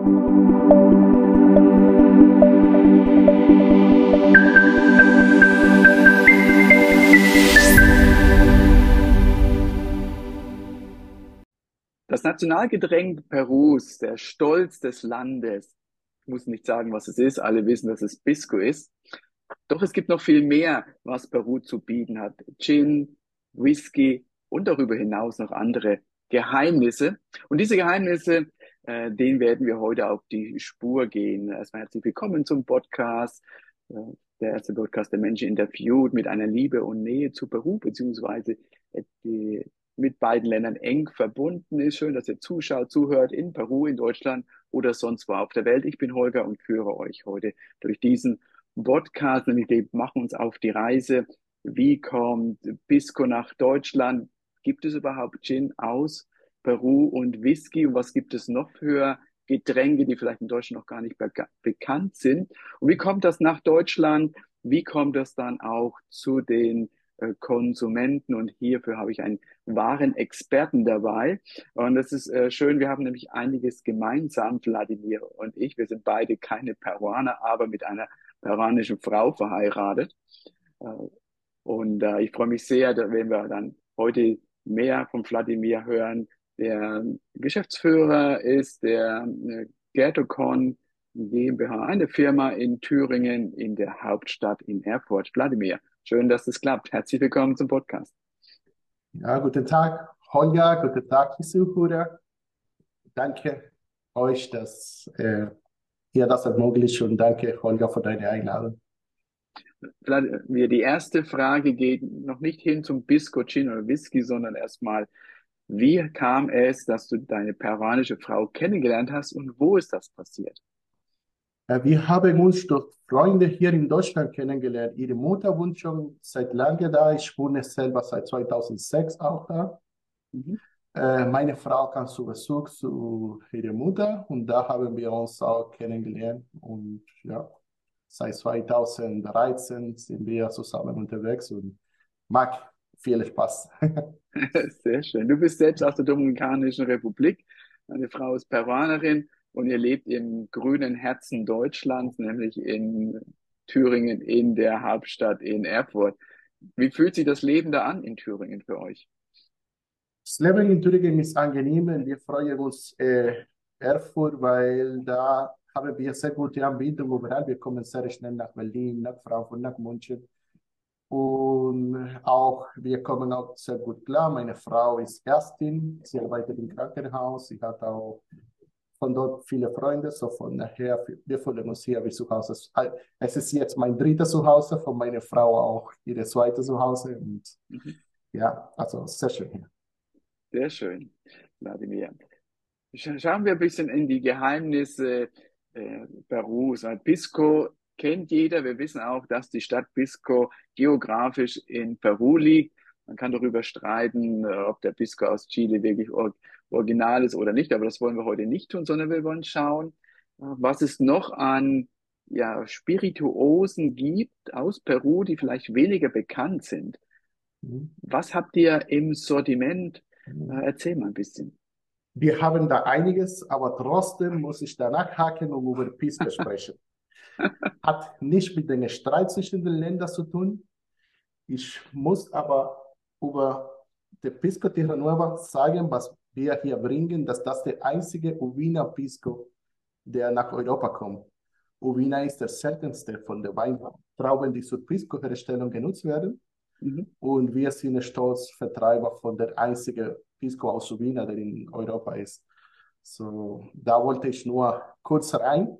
Das Nationalgetränk Perus, der Stolz des Landes. Ich muss nicht sagen, was es ist. Alle wissen, dass es Pisco ist. Doch es gibt noch viel mehr, was Peru zu bieten hat. Gin, Whisky und darüber hinaus noch andere Geheimnisse. Und diese Geheimnisse, äh, denen werden wir heute auf die Spur gehen. Erstmal herzlich willkommen zum Podcast. Äh, der erste Podcast, der Menschen interviewt mit einer Liebe und Nähe zu Peru, beziehungsweise die mit beiden Ländern eng verbunden ist. Schön, dass ihr zuschaut, zuhört in Peru, in Deutschland oder sonst wo auf der Welt. Ich bin Holger und führe euch heute durch diesen Podcast und wir machen uns auf die Reise. Wie kommt Pisco nach Deutschland? Gibt es überhaupt Gin aus Peru und Whisky? Und was gibt es noch für Getränke, die vielleicht in Deutschland noch gar nicht be bekannt sind? Und wie kommt das nach Deutschland? Wie kommt das dann auch zu den äh, Konsumenten und hierfür habe ich einen wahren Experten dabei. Und das ist äh, schön, wir haben nämlich einiges gemeinsam, Wladimir und ich. Wir sind beide keine Peruaner, aber mit einer peruanischen Frau verheiratet. Äh, und äh, ich freue mich sehr, wenn wir dann heute mehr von Wladimir hören, der Geschäftsführer ist der äh, Gertocon GmbH, eine Firma in Thüringen in der Hauptstadt in Erfurt. Wladimir, Schön, dass es klappt. Herzlich willkommen zum Podcast. Ja, guten Tag, Holger. Guten Tag, Zuhörer. Danke euch, dass äh, ihr das ermöglicht und danke, Holger, für deine Einladung. Die erste Frage geht noch nicht hin zum Bisco, Gin oder Whisky, sondern erstmal, wie kam es, dass du deine peruanische Frau kennengelernt hast und wo ist das passiert? Äh, wir haben uns durch Freunde hier in Deutschland kennengelernt. Ihre Mutter wohnt schon seit langem da. Ich wohne selber seit 2006 auch da. Mhm. Äh, meine Frau kam zu Besuch zu ihrer Mutter und da haben wir uns auch kennengelernt. Und ja, seit 2013 sind wir zusammen unterwegs und mag viel Spaß. Sehr schön. Du bist selbst aus der Dominikanischen Republik. Deine Frau ist Peruanerin und ihr lebt im grünen Herzen Deutschlands, nämlich in Thüringen, in der Hauptstadt in Erfurt. Wie fühlt sich das Leben da an in Thüringen für euch? Das Leben in Thüringen ist angenehm. Wir freuen uns äh, Erfurt, weil da haben wir sehr gute überall. Wir kommen sehr schnell nach Berlin, nach Frankfurt, nach München. Und auch, wir kommen auch sehr gut klar. Meine Frau ist Ärztin, sie arbeitet im Krankenhaus, sie hat auch von dort viele Freunde, so von daher, wir fühlen uns hier wie zu Hause. Es ist jetzt mein drittes Zuhause, von meiner Frau auch ihre zweite Zuhause und mhm. ja, also sehr schön hier. Sehr schön, Vladimir. Schauen wir ein bisschen in die Geheimnisse äh, Perus. Pisco kennt jeder. Wir wissen auch, dass die Stadt Pisco geografisch in Peru liegt. Man kann darüber streiten, äh, ob der Pisco aus Chile wirklich original ist oder nicht, aber das wollen wir heute nicht tun, sondern wir wollen schauen, äh, was es noch an ja, Spirituosen gibt aus Peru, die vielleicht weniger bekannt sind. Mhm. Was habt ihr im Sortiment? Mhm. Äh, erzähl mal ein bisschen. Wir haben da einiges, aber trotzdem muss ich danach haken und über Pisco sprechen. Hat nicht mit dem Streit zwischen den Ländern zu tun. Ich muss aber über die Pisco Tierra Nueva sagen, was wir hier bringen, dass das der einzige Uvina Pisco, der nach Europa kommt. Uvina ist der seltenste von den Weintrauben, die zur Pisco-Herstellung genutzt werden. Mhm. Und wir sind stolz Vertreiber von der einzigen Pisco aus Uvina, der in Europa ist. So, da wollte ich nur kurz rein.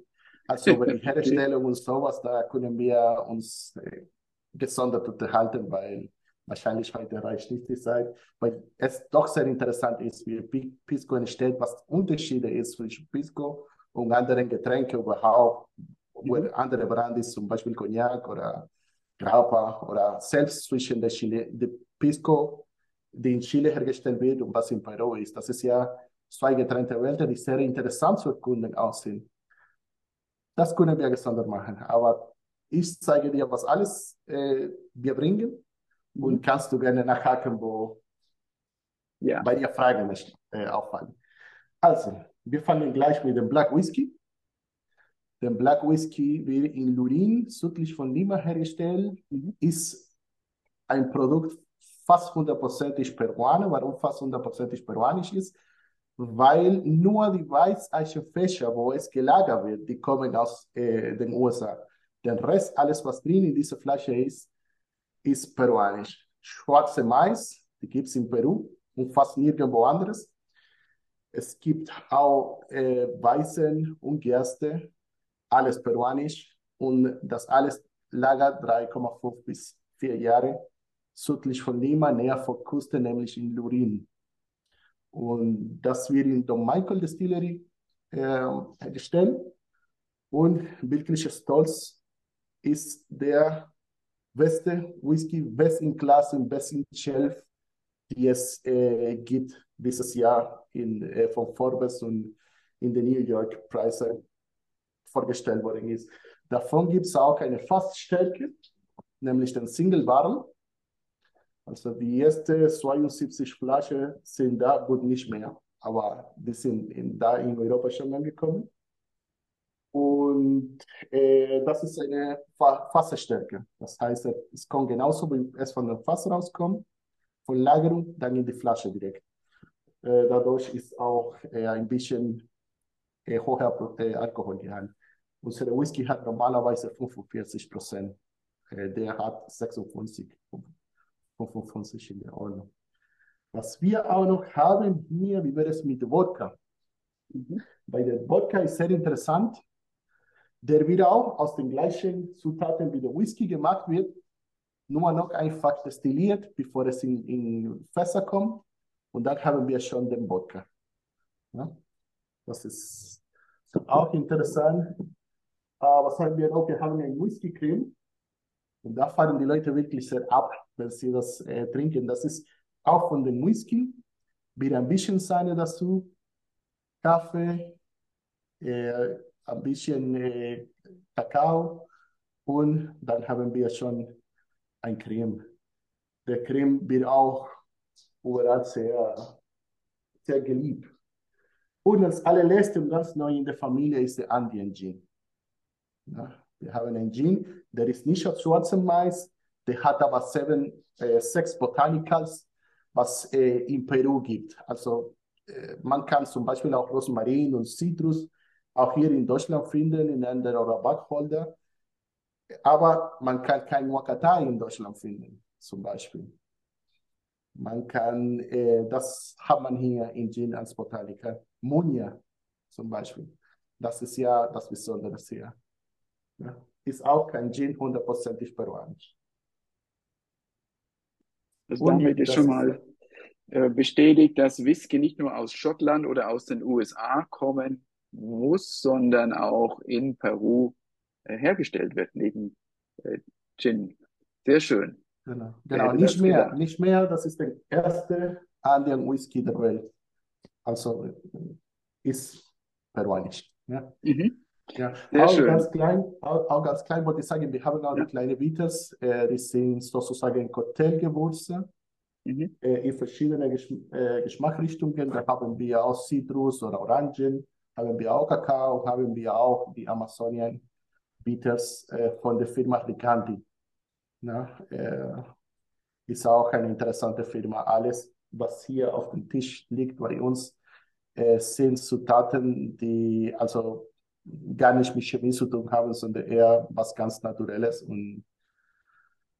Also über die Herstellung und sowas, da können wir uns äh, gesondert unterhalten, weil wahrscheinlich heute reicht nicht die Zeit, weil es doch sehr interessant ist, wie Pisco entsteht, was Unterschiede ist zwischen Pisco und anderen Getränken überhaupt, wo mhm. andere Brandys, zum Beispiel Cognac oder Grappa oder selbst zwischen der Chile, der Pisco, die in Chile hergestellt wird und was in Peru ist. Das ist ja zwei getrennte Welten, die sehr interessant zu erkunden aussehen. Das können wir gesondert machen, aber ich zeige dir, was alles äh, wir bringen und kannst du gerne nachhaken, wo ja. bei dir Fragen nicht äh, auffallen. Also, wir fangen gleich mit dem Black Whisky. Der Black Whisky wird in Lurin, südlich von Lima hergestellt, mhm. ist ein Produkt fast hundertprozentig peruanisch. Warum fast hundertprozentig peruanisch ist? Weil nur die Weißeichenfäscher, wo es gelagert wird, die kommen aus äh, den USA. Der Rest, alles was drin in dieser Flasche ist, ist peruanisch. Schwarze Mais, die gibt es in Peru und fast nirgendwo anderes. Es gibt auch äh, Weißen und Gerste, alles peruanisch und das alles lagert 3,5 bis 4 Jahre südlich von Lima, näher vor Küste, nämlich in Lurin. Und das wird in Don Michael Distillery äh, hergestellt und wirklich stolz ist der beste Whisky, best in Class und best in Shelf, die es äh, gibt dieses Jahr in, äh, von Forbes und in den New York Preise vorgestellt worden ist. Davon gibt es auch eine Faststärke, nämlich den Single Barrel. Also die ersten 72 Flaschen sind da gut nicht mehr, aber die sind in, da in Europa schon angekommen. Und äh, das ist eine Fassstärke. Das heißt, es kommt genauso, wie es von dem Fass rauskommt, von Lagerung, dann in die Flasche direkt. Äh, dadurch ist auch äh, ein bisschen äh, hoher äh, Alkoholgehalt. Unser Whisky hat normalerweise 45 Prozent. Äh, der hat 56, 55 in der Ordnung. Was wir auch noch haben hier, wie wäre es mit Wodka? Mhm. Bei der Wodka ist sehr interessant. Der wird auch aus den gleichen Zutaten wie der Whisky gemacht wird, nur noch einfach destilliert, bevor es in, in Fässer kommt. Und dann haben wir schon den Wodka. Ja? Das ist auch interessant. Uh, was haben wir noch? Wir haben ein Whisky-Creme. Und da fahren die Leute wirklich sehr ab, wenn sie das äh, trinken. Das ist auch von dem Whisky. Wieder ein bisschen Sahne dazu, Kaffee, äh, ein bisschen äh, Kakao und dann haben wir schon ein Creme. Der Creme wird auch überall sehr, sehr geliebt. Und als allerletzte und ganz neu in der Familie ist der Andean Gin. Ja, wir haben einen Gin, der ist nicht aus schwarzem Mais, der hat aber seven, äh, sechs Botanicals, was äh, in Peru gibt. Also äh, man kann zum Beispiel auch Rosmarin und Citrus auch hier in Deutschland finden, in einer Rabattholder. Aber man kann kein Wakatai in Deutschland finden, zum Beispiel. Man kann, äh, das hat man hier in Gin als Botaniker. Munia zum Beispiel. Das ist ja das Besondere hier. Ja. Ist auch kein Gin hundertprozentig peruanisch. Also damit ist schon mal äh, bestätigt, dass Whisky nicht nur aus Schottland oder aus den USA kommen muss, sondern auch in Peru äh, hergestellt wird, neben äh, Gin. Sehr schön. Genau, genau. nicht mehr, gedacht? nicht mehr, das ist der erste Andean Whisky der Welt. Also ist peruanisch. Ja. Mhm. Ja, Sehr auch schön. ganz klein, auch, auch, ganz klein wollte ich sagen, wir haben auch ja. die kleinen Bitters, äh, die sind sozusagen Cocktailgewürze mhm. äh, in verschiedenen Gesch äh, Geschmacksrichtungen. Da haben wir auch Zitrus oder Orangen, haben wir auch Kakao, haben wir auch die Amazonian Bitters äh, von der Firma Ricanti. Na, äh, ist auch eine interessante Firma. Alles, was hier auf dem Tisch liegt bei uns, äh, sind Zutaten, die also gar nicht mit Chemie zu tun haben, sondern eher was ganz Naturelles und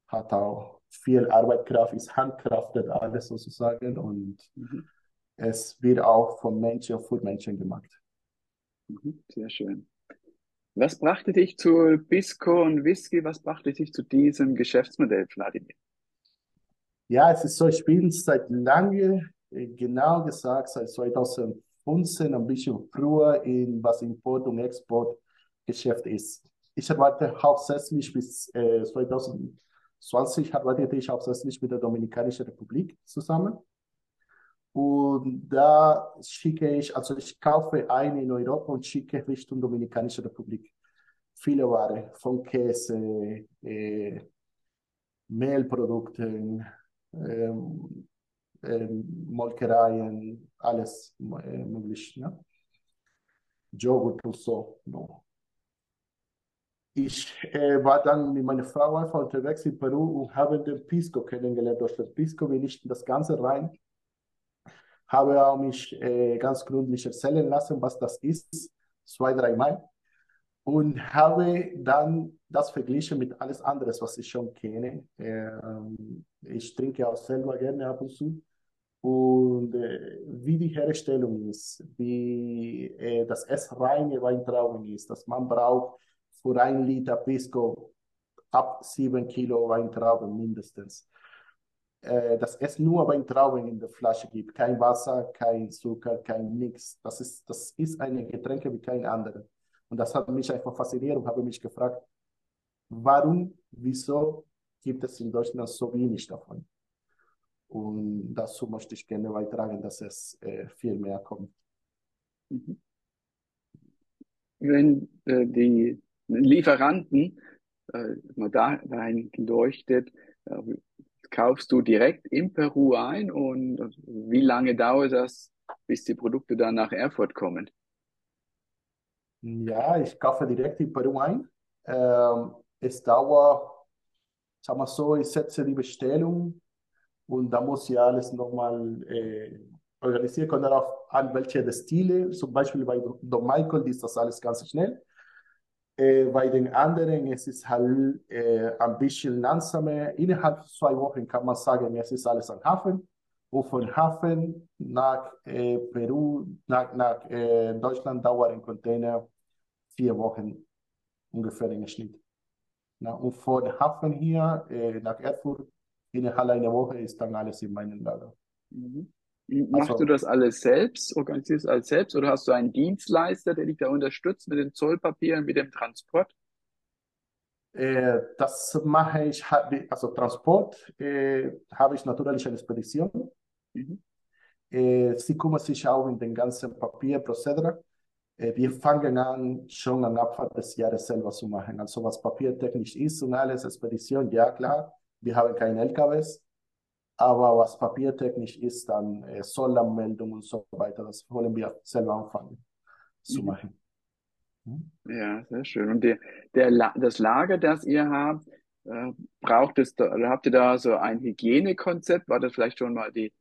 hat auch viel Arbeitskraft, ist handkraftet alles sozusagen und mhm. es wird auch von Menschen für Menschen gemacht. Mhm, sehr schön. Was brachte dich zu Bisco und Whisky? Was brachte dich zu diesem Geschäftsmodell, Vladimir? Ja, es ist so, ich bin seit lange, äh, genau gesagt, seit 2015 ein bisschen früher in was Import- und Exportgeschäft ist. Ich arbeite hauptsächlich bis äh, 2020 arbeitete ich hauptsächlich mit der Dominikanischen Republik zusammen. Und da schicke ich, also ich kaufe ein in Europa und schicke Richtung Dominikanische Republik. Viele Ware, von Käse, äh, Mehlprodukten, ähm, Molkereien, alles äh, möglich. Ne? Joghurt und so. No. Ich äh, war dann mit meiner Frau einfach unterwegs in Peru und habe den Pisco kennengelernt. Durch den Pisco will ich das Ganze rein. Habe auch mich äh, ganz gründlich erzählen lassen, was das ist, zwei, dreimal. Und habe dann das verglichen mit alles anderes, was ich schon kenne. Ähm, ich trinke auch selber gerne ab und zu. Und äh, wie die Herstellung ist, wie äh, das es reine Weintrauben ist, dass man braucht für ein Liter Pisco ab sieben Kilo Weintrauben mindestens. Äh, dass es nur Weintrauben in der Flasche gibt, kein Wasser, kein Zucker, kein nix. Das ist, das ist eine Getränke wie kein andere. Und das hat mich einfach fasziniert und habe mich gefragt, warum, wieso gibt es in Deutschland so wenig davon? Und dazu möchte ich gerne beitragen, dass es äh, viel mehr kommt. Mhm. Wenn äh, die Lieferanten äh, da dahin leuchtet, äh, kaufst du direkt in Peru ein und wie lange dauert das, bis die Produkte dann nach Erfurt kommen? Ja, ich kaufe direkt in Peru ein. Ähm, es dauert, sagen wir so, ich setze die Bestellung und da muss ich alles nochmal äh, organisieren. Kommt darauf an, welche Stile. Zum Beispiel bei Don Michael ist das alles ganz schnell. Äh, bei den anderen es ist halt äh, ein bisschen langsamer. Innerhalb zwei Wochen kann man sagen, es ist alles am Hafen. Und von Hafen nach äh, Peru, nach, nach äh, Deutschland dauert ein Container vier Wochen ungefähr im Schnitt. Na, und von Hafen hier äh, nach Erfurt innerhalb einer Woche ist dann alles in meinem Lager. Mhm. Machst also, du das alles selbst, organisierst du alles selbst oder hast du einen Dienstleister, der dich da unterstützt mit den Zollpapieren, mit dem Transport? Äh, das mache ich, also Transport äh, habe ich natürlich eine Spedition. Mhm. Äh, sie kümmern sich auch in den ganzen Papierprozedere. Wir fangen an, schon am Anfang des Jahres selber zu machen. Also was papiertechnisch ist und alles, Spedition, ja klar, wir haben keine LKWs, aber was papiertechnisch ist, dann äh, Zollanmeldung und so weiter, das wollen wir selber anfangen zu mhm. machen. Hm? Ja, sehr schön. Und der, der, das Lager, das ihr habt, äh, braucht es, da, habt ihr da so ein Hygienekonzept? War das vielleicht schon mal die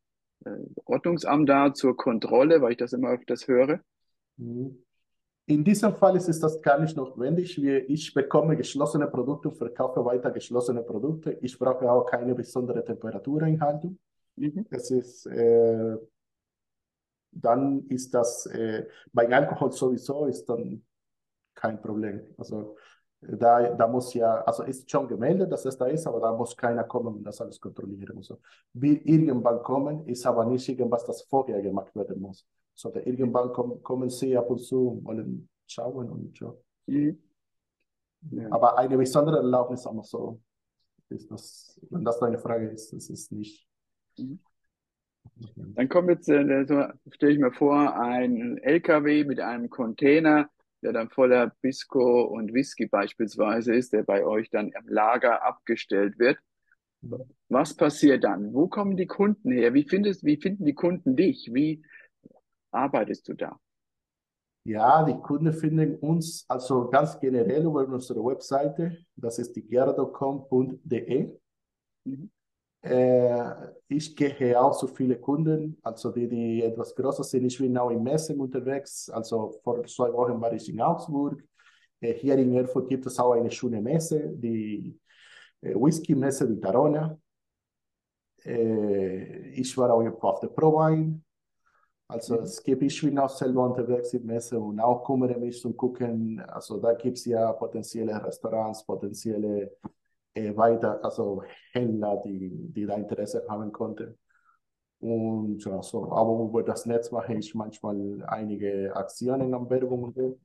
äh, Ordnungsamt da zur Kontrolle, weil ich das immer öfters höre? Mhm. In diesem Fall ist das gar nicht notwendig. Ich bekomme geschlossene Produkte und verkaufe weiter geschlossene Produkte. Ich brauche auch keine besondere Temperatureinhaltung. Mhm. Das ist, äh, dann ist das, äh, bei Alkohol sowieso ist dann kein Problem. Also da, da muss ja, also ist schon gemeldet, dass es da ist, aber da muss keiner kommen und das alles kontrollieren. Also, wir irgendwann kommen, ist aber nicht irgendwas, das vorher gemacht werden muss sondern irgendwann kommen, kommen sie ab und zu wollen schauen und so. Mhm. Ja. Aber eine besondere Erlaubnis aber so, ist das, wenn das deine Frage ist, das ist nicht. Mhm. Dann kommt jetzt, äh, stelle ich mir vor, ein LKW mit einem Container, der dann voller Bisco und Whisky beispielsweise ist, der bei euch dann im Lager abgestellt wird. Was passiert dann? Wo kommen die Kunden her? Wie findest, wie finden die Kunden dich? Wie arbeitest du da? Ja, die Kunden finden uns also ganz generell über unsere Webseite. Das ist die gerda.com.de. Mhm. Äh, ich gehe auch zu vielen Kunden, also die, die etwas größer sind. Ich bin auch in Messen unterwegs. Also vor zwei Wochen war ich in Augsburg. Äh, hier in Erfurt gibt es auch eine schöne Messe, die äh, Whisky-Messe die Tarona. Äh, ich war auch auf der ProWine. Also mhm. es gibt, ich bin auch selber unterwegs in Messe und auch kümmere mich zum Gucken. Also da gibt es ja potenzielle Restaurants, potenzielle äh, weiter, also Händler, die, die da Interesse haben konnten. Und also, aber über das Netz mache ich manchmal einige Aktionen an Werbung und so.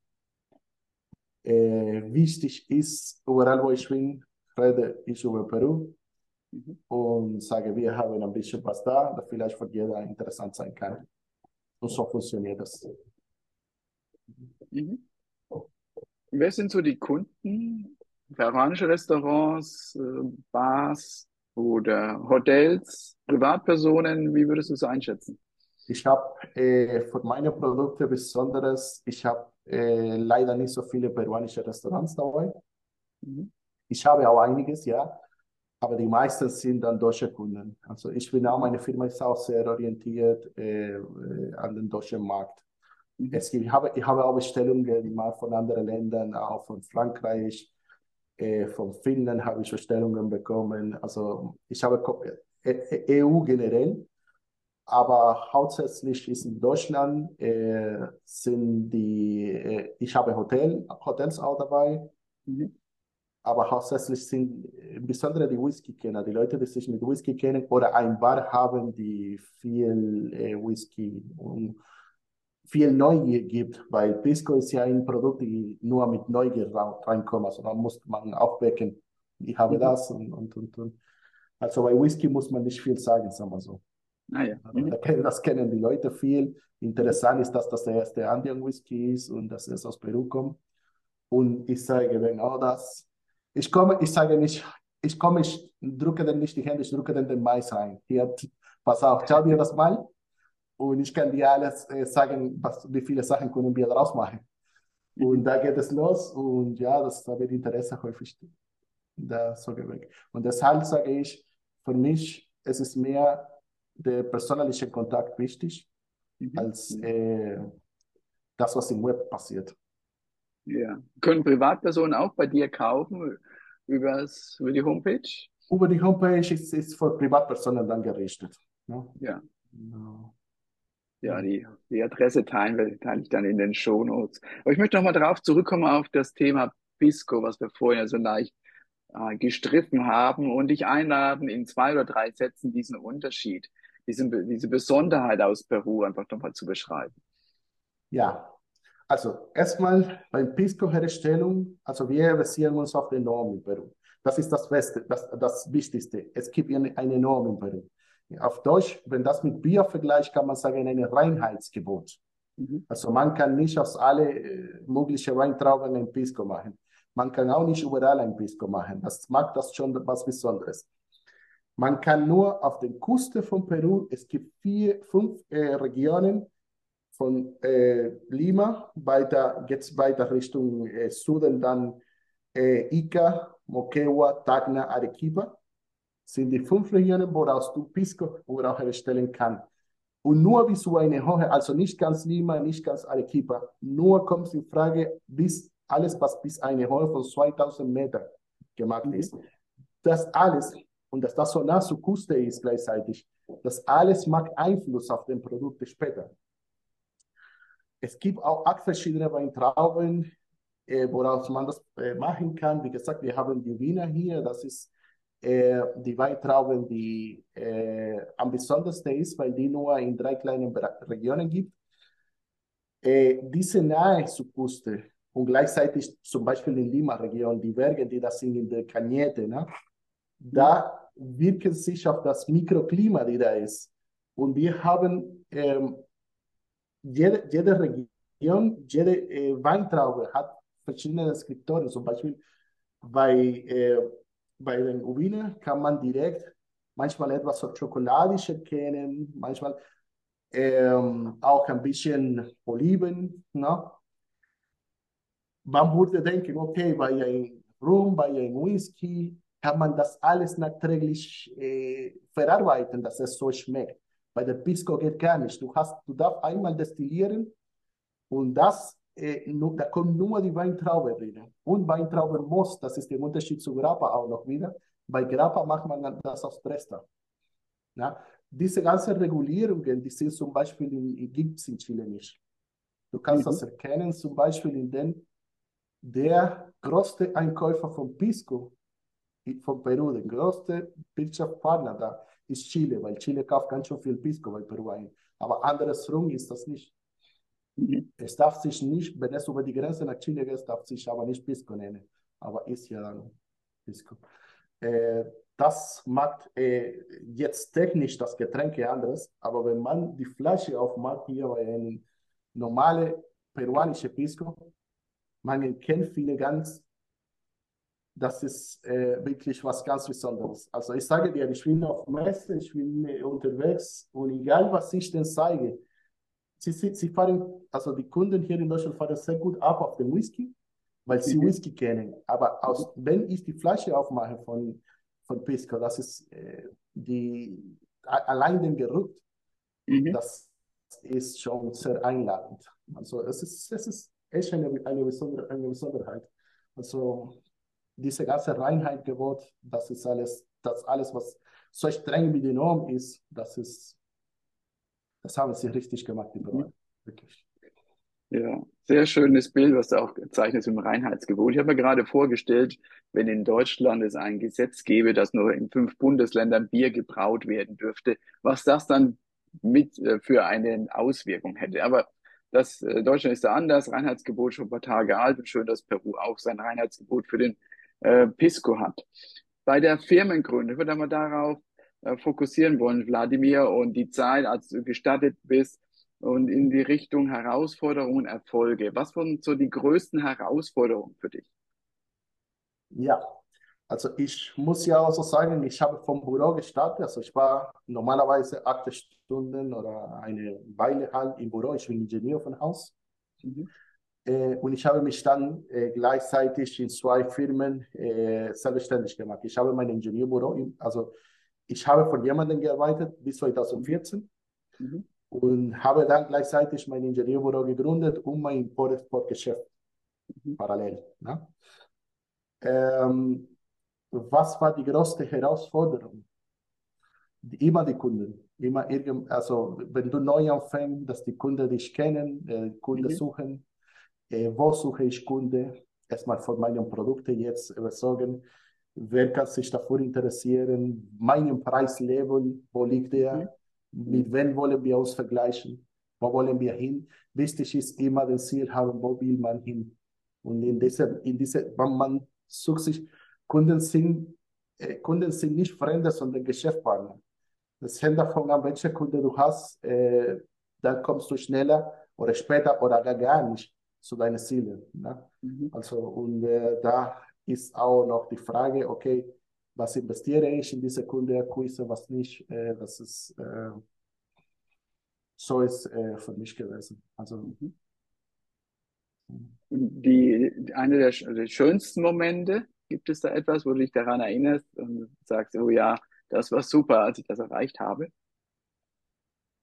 Äh, wichtig ist, überall wo ich bin, rede ich über Peru mhm. und sage, wir haben ein bisschen was da, das vielleicht für jeder interessant sein kann. Und so funktioniert das. Mhm. Wer sind so die Kunden? Peruanische Restaurants, äh, Bars oder Hotels, Privatpersonen? Wie würdest du es einschätzen? Ich habe äh, für meine Produkte Besonderes, ich habe äh, leider nicht so viele peruanische Restaurants dabei. Mhm. Ich habe auch einiges, ja, aber die meisten sind dann deutsche Kunden. Also ich bin auch, meine Firma ist auch sehr orientiert äh, an den deutschen Markt. Mhm. Es gibt, ich, habe, ich habe auch Bestellungen mal von anderen Ländern, auch von Frankreich, äh, von Finnland habe ich Bestellungen bekommen. Also ich habe EU äh, e generell, aber hauptsächlich ist in Deutschland äh, sind die, äh, ich habe Hotel, Hotels auch dabei. Mhm aber hauptsächlich sind insbesondere die Whisky-Kenner, die Leute, die sich mit Whisky kennen oder ein Bar haben, die viel äh, Whisky und viel Neugier gibt, weil Pisco ist ja ein Produkt, die nur mit Neugier reinkommt, also da muss man aufwecken, ich habe mhm. das und, und, und, und. Also bei Whisky muss man nicht viel sagen, sagen wir so. Ah, ja. mhm. Das kennen die Leute viel. Interessant ist, dass das der erste Andean Whisky ist und dass es aus Peru kommt. Und ich sage, wenn auch das ich komme, ich sage nicht, ich komme, ich drücke dann nicht die Hände, ich drücke dann den Mais ein. Hier, pass auf, schau dir das mal. Und ich kann dir alles äh, sagen, was, wie viele Sachen können wir daraus machen. Und da geht es los und ja, das da wird Interesse häufig da so weg. Und deshalb sage ich, für mich es ist mehr der persönliche Kontakt wichtig, mhm. als äh, das, was im Web passiert. Ja. Können Privatpersonen auch bei dir kaufen übers, über die Homepage? Über die Homepage ist es für Privatpersonen dann gerichtet. Ne? Ja. Genau. Ja, die, die Adresse teilen wir, teile ich dann in den Show Notes. Aber ich möchte nochmal darauf zurückkommen auf das Thema Pisco, was wir vorher so leicht äh, gestriffen haben und dich einladen, in zwei oder drei Sätzen diesen Unterschied, diese, diese Besonderheit aus Peru einfach nochmal zu beschreiben. Ja, also erstmal beim Pisco-Herstellung, also wir basieren uns auf der Norm in Peru. Das ist das Beste, das, das Wichtigste. Es gibt eine, eine Norm in Peru. Auf Deutsch, wenn das mit Bier vergleicht, kann man sagen, ein Reinheitsgebot. Mhm. Also man kann nicht aus alle äh, möglichen Weintrauben ein Pisco machen. Man kann auch nicht überall ein Pisco machen. Das macht das schon was Besonderes. Man kann nur auf der Küste von Peru, es gibt vier, fünf äh, Regionen, von äh, Lima weiter, geht es weiter Richtung äh, Süden, dann äh, Ica, Moquegua, Tacna, Arequipa. Sind die fünf Regionen, woraus du Pisco überhaupt herstellen kannst. Und nur bis zu eine Höhe, also nicht ganz Lima, nicht ganz Arequipa, nur kommt in Frage, bis alles, was bis eine Höhe von 2000 Meter gemacht ist. Mhm. Das alles, und dass das so nah zur Küste ist gleichzeitig, das alles macht Einfluss auf den Produkt später. Es gibt auch acht verschiedene Weintrauben, äh, woraus man das äh, machen kann. Wie gesagt, wir haben die Wiener hier. Das ist äh, die Weintrauben, die äh, am besondersten ist, weil die nur in drei kleinen Regionen gibt. Äh, diese nahe zur Küste und gleichzeitig zum Beispiel in Lima-Region, die Berge, die da sind in der Cañete, ne? da wirken sich auf das Mikroklima, die da ist. Und wir haben ähm, jede, jede Region, jede äh, Weintraube hat verschiedene Deskriptoren. Zum Beispiel bei, äh, bei den Uvine kann man direkt manchmal etwas so schokoladisch erkennen, manchmal ähm, auch ein bisschen Oliven. Ne? Man würde denken, okay, bei einem Rum, bei einem Whisky kann man das alles nachträglich äh, verarbeiten, dass es so schmeckt. Bei der Pisco geht gar nicht. Du, hast, du darfst einmal destillieren und das, äh, nur, da kommt nur die Weintraube drin. Und Weintraubenmost, das ist der Unterschied zu Grappa auch noch wieder. Bei Grappa macht man das aus Tresta. Ja? Diese ganzen Regulierungen, die sind zum Beispiel in, gibt es in Chile nicht. Du kannst mhm. das erkennen, zum Beispiel, in den der größte Einkäufer von Pisco von Peru, der größte Wirtschaftspartner da, ist Chile, weil Chile kauft ganz schön viel Pisco bei Peru ein. Aber andersrum ist das nicht. Mhm. Es darf sich nicht, wenn es über die Grenze nach Chile geht, darf sich aber nicht Pisco nennen. Aber ist ja dann Pisco. Äh, das macht äh, jetzt technisch das Getränk anderes, aber wenn man die Flasche aufmacht, hier bei einem normalen peruanischen Pisco, man kennt viele ganz das ist äh, wirklich was ganz Besonderes. Also ich sage dir, ich bin auf Messe, ich bin unterwegs und egal was ich denn zeige, sie, sie, sie fahren, also die Kunden hier in Deutschland fahren sehr gut ab auf den Whisky, weil sie Mhm. Whisky kennen. Aber aus, wenn ich die Flasche aufmache von, von Pisco, das ist äh, die, allein den Geruch, Mhm. das ist schon sehr einladend. Also es ist, es ist echt eine, eine, Besonder, eine Besonderheit. Also diese ganze Reinheitgebot, das ist alles, das alles, was so streng wie die Norm ist, das ist, das haben sie richtig gemacht, die Brauer. Wirklich. Ja, sehr schönes Bild, was du auch zeichnest im Reinheitsgebot. Ich habe mir gerade vorgestellt, wenn in Deutschland es ein Gesetz gäbe, dass nur in fünf Bundesländern Bier gebraut werden dürfte, was das dann mit äh, für eine Auswirkung hätte. Aber das äh, Deutschland ist da anders, Reinheitsgebot schon ein paar Tage alt und schön, dass Peru auch sein Reinheitsgebot für den äh, Pisco hat. Bei der Firmengründung, ich würde einmal darauf äh, fokussieren wollen, Wladimir, und die Zeit, als du gestartet bist, und in die Richtung Herausforderungen, Erfolge. Was waren so die größten Herausforderungen für dich? Ja, also ich muss ja auch so sagen, ich habe vom Büro gestartet. Also ich war normalerweise acht Stunden oder eine Weile halt im Büro. Ich bin Ingenieur von Haus. Mhm. Äh, und ich habe mich dann äh, gleichzeitig in zwei Firmen äh, selbstständig gemacht. Ich habe mein Ingenieurbüro, also ich habe für jemanden gearbeitet bis 2014 Mhm. und habe dann gleichzeitig mein Ingenieurbüro gegründet und mein Import-Export-Geschäft Mhm. parallel. Ne? Ähm, was war die größte Herausforderung? Immer die Kunden. Immer irgend, also wenn du neu anfängst, dass die Kunden dich kennen, äh, Kunden Mhm. suchen, äh, wo suche ich Kunde? Erstmal von meinen Produkten jetzt überzeugen. Wer kann sich dafür interessieren? Meinen Preislevel, wo liegt der? Mit wem wollen wir uns vergleichen? Wo wollen wir hin? Wichtig ist immer das Ziel haben, wo will man hin? Und in dieser, in dieser, man, man sucht sich, Kunden sind, äh, Kunden sind nicht Freunde, sondern Geschäftspartner. Das hängt davon ab, welche Kunde du hast, äh, dann kommst du schneller oder später oder gar, gar nicht zu deinen Zielen. Ne? Mhm. Also, und äh, da ist auch noch die Frage, okay, was investiere ich in diese Kundenakquise, was nicht, äh, das ist, äh, so ist äh, für mich gewesen. Also, Mhm. Und Die, eine der, der schönsten Momente, gibt es da etwas, wo du dich daran erinnerst und sagst, oh ja, das war super, als ich das erreicht habe?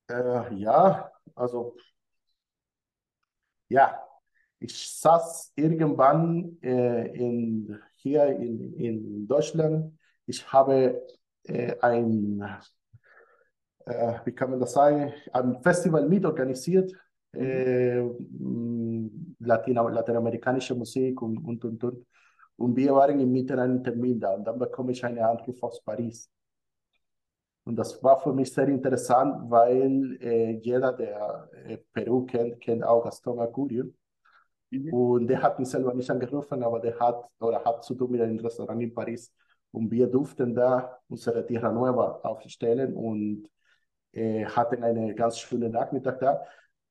äh, ja, also, ja, ich saß irgendwann äh, in, hier in, in Deutschland. Ich habe äh, ein, äh, wie kann man das sagen, ein Festival mitorganisiert, äh, mh, Latina, lateinamerikanische Musik und, und, und, und. Und wir waren im Mitte einen Termin da und dann bekomme ich einen Anruf aus Paris. Und das war für mich sehr interessant, weil äh, jeder, der äh, Peru kennt, kennt auch Gaston Acurio. Mhm. Und der hat mich selber nicht angerufen, aber der hat oder hat zu tun mit einem Restaurant in Paris. Und wir durften da unsere Tierra Nueva aufstellen und äh, hatten einen ganz schönen Nachmittag da.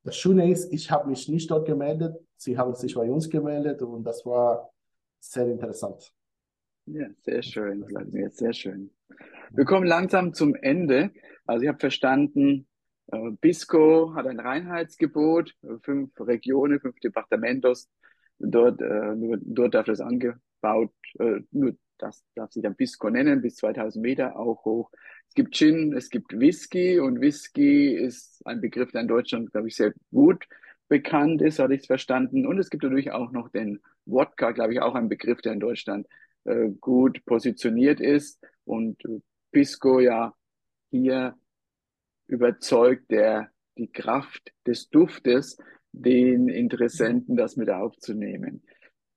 Das Schöne ist, ich habe mich nicht dort gemeldet, sie haben sich bei uns gemeldet und das war sehr interessant. Ja, sehr schön, Vladimir, sehr schön. Wir kommen langsam zum Ende. Also ich habe verstanden, Bisco hat ein Reinheitsgebot, äh, fünf Regionen, fünf Departamentos. Dort, äh, nur, dort darf das angebaut, äh, nur das darf sich dann Bisco nennen, bis 2000 Meter auch hoch. Es gibt Gin, es gibt Whisky und Whisky ist ein Begriff, der in Deutschland, glaube ich, sehr gut bekannt ist, hatte ich es verstanden. Und es gibt natürlich auch noch den Wodka, glaube ich, auch ein Begriff, der in Deutschland äh, gut positioniert ist. Und äh, Pisco ja hier überzeugt der die Kraft des Duftes, den Interessenten das mit aufzunehmen.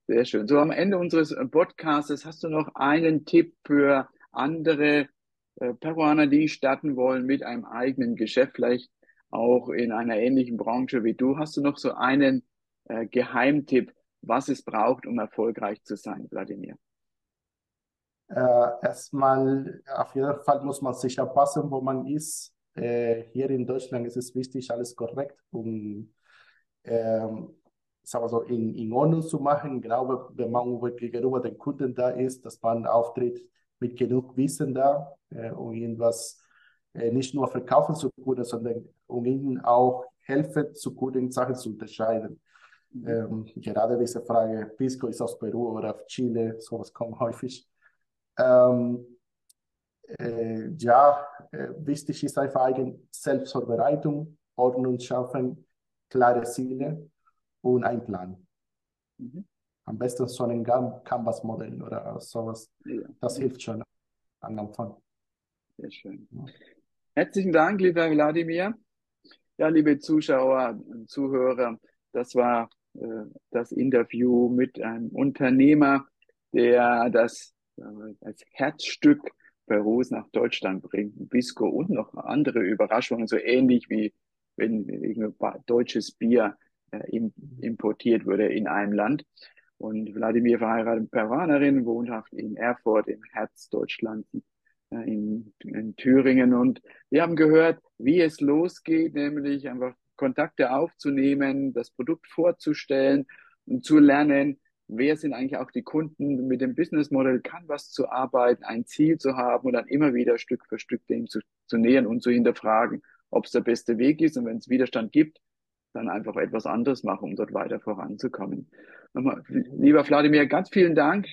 Sehr schön. So am Ende unseres Podcasts hast du noch einen Tipp für andere äh, Peruaner, die starten wollen mit einem eigenen Geschäft, vielleicht auch in einer ähnlichen Branche wie du. Hast du noch so einen äh, Geheimtipp, was es braucht, um erfolgreich zu sein, Wladimir? Äh, erstmal, auf jeden Fall muss man sich anpassen, wo man ist. Äh, hier in Deutschland ist es wichtig, alles korrekt und ähm, sagen wir so, in, in Ordnung zu machen. Genau, wenn man gegenüber den Kunden da ist, dass man auftritt mit genug Wissen da, äh, um ihnen was äh, nicht nur verkaufen zu können, sondern um ihnen auch helfen, zu guten Sachen zu unterscheiden. Mhm. Ähm, gerade diese Frage, Pisco ist aus Peru oder aus Chile, sowas kommt häufig. Ähm, äh, ja, äh, wichtig ist einfach eigen Selbstvorbereitung, Ordnung schaffen, klare Ziele und ein Plan. Mhm. Am besten so ein Canvas-Modell oder sowas. Ja. Das hilft schon am Anfang. Sehr schön. Ja. Herzlichen Dank, lieber Wladimir. Ja, liebe Zuschauer und Zuhörer, das war äh, das Interview mit einem Unternehmer, der das äh, als Herzstück Perus nach Deutschland bringt, Bisco und noch andere Überraschungen, so ähnlich wie wenn deutsches Bier äh, importiert wurde in einem Land. Und Wladimir verheiratet Peruanerin, wohnhaft in Erfurt im Herz Deutschlands äh, in, in Thüringen. Und wir haben gehört, wie es losgeht, nämlich einfach Kontakte aufzunehmen, das Produkt vorzustellen und zu lernen, wer sind eigentlich auch die Kunden, mit dem Business Model kann was zu arbeiten, ein Ziel zu haben und dann immer wieder Stück für Stück dem zu, zu nähern und zu hinterfragen, ob es der beste Weg ist und wenn es Widerstand gibt, dann einfach etwas anderes machen, um dort weiter voranzukommen. Nochmal, lieber Vladimir, ganz vielen Dank.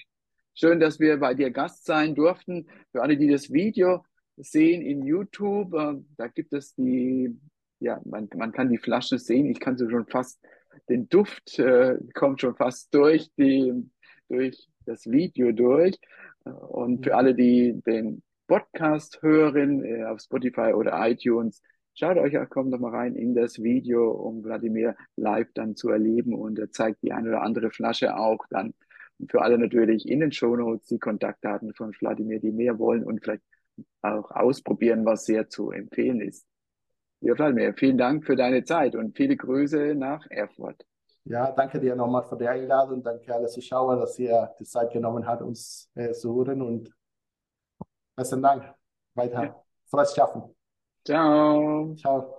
Schön, dass wir bei dir Gast sein durften. Für alle, die das Video sehen in YouTube, äh, da gibt es die, ja, man, man kann die Flasche sehen. Ich kann sie schon fast den Duft äh, kommt schon fast durch die, durch das Video durch. Und für alle, die den Podcast hören, äh, auf Spotify oder iTunes, schaut euch, kommt doch mal rein in das Video, um Wladimir live dann zu erleben. Und er zeigt die eine oder andere Flasche auch dann. Und für alle natürlich in den Shownotes die Kontaktdaten von Wladimir, die mehr wollen und vielleicht auch ausprobieren, was sehr zu empfehlen ist. Ja, Vladimir, vielen Dank für deine Zeit und viele Grüße nach Erfurt. Ja, danke dir nochmal für die Einladung. Danke alle Zuschauer, dass ihr die Zeit genommen habt, uns äh, zu hören und besten Dank. Weiter. Ja. Frohes Schaffen. Ciao. Ciao.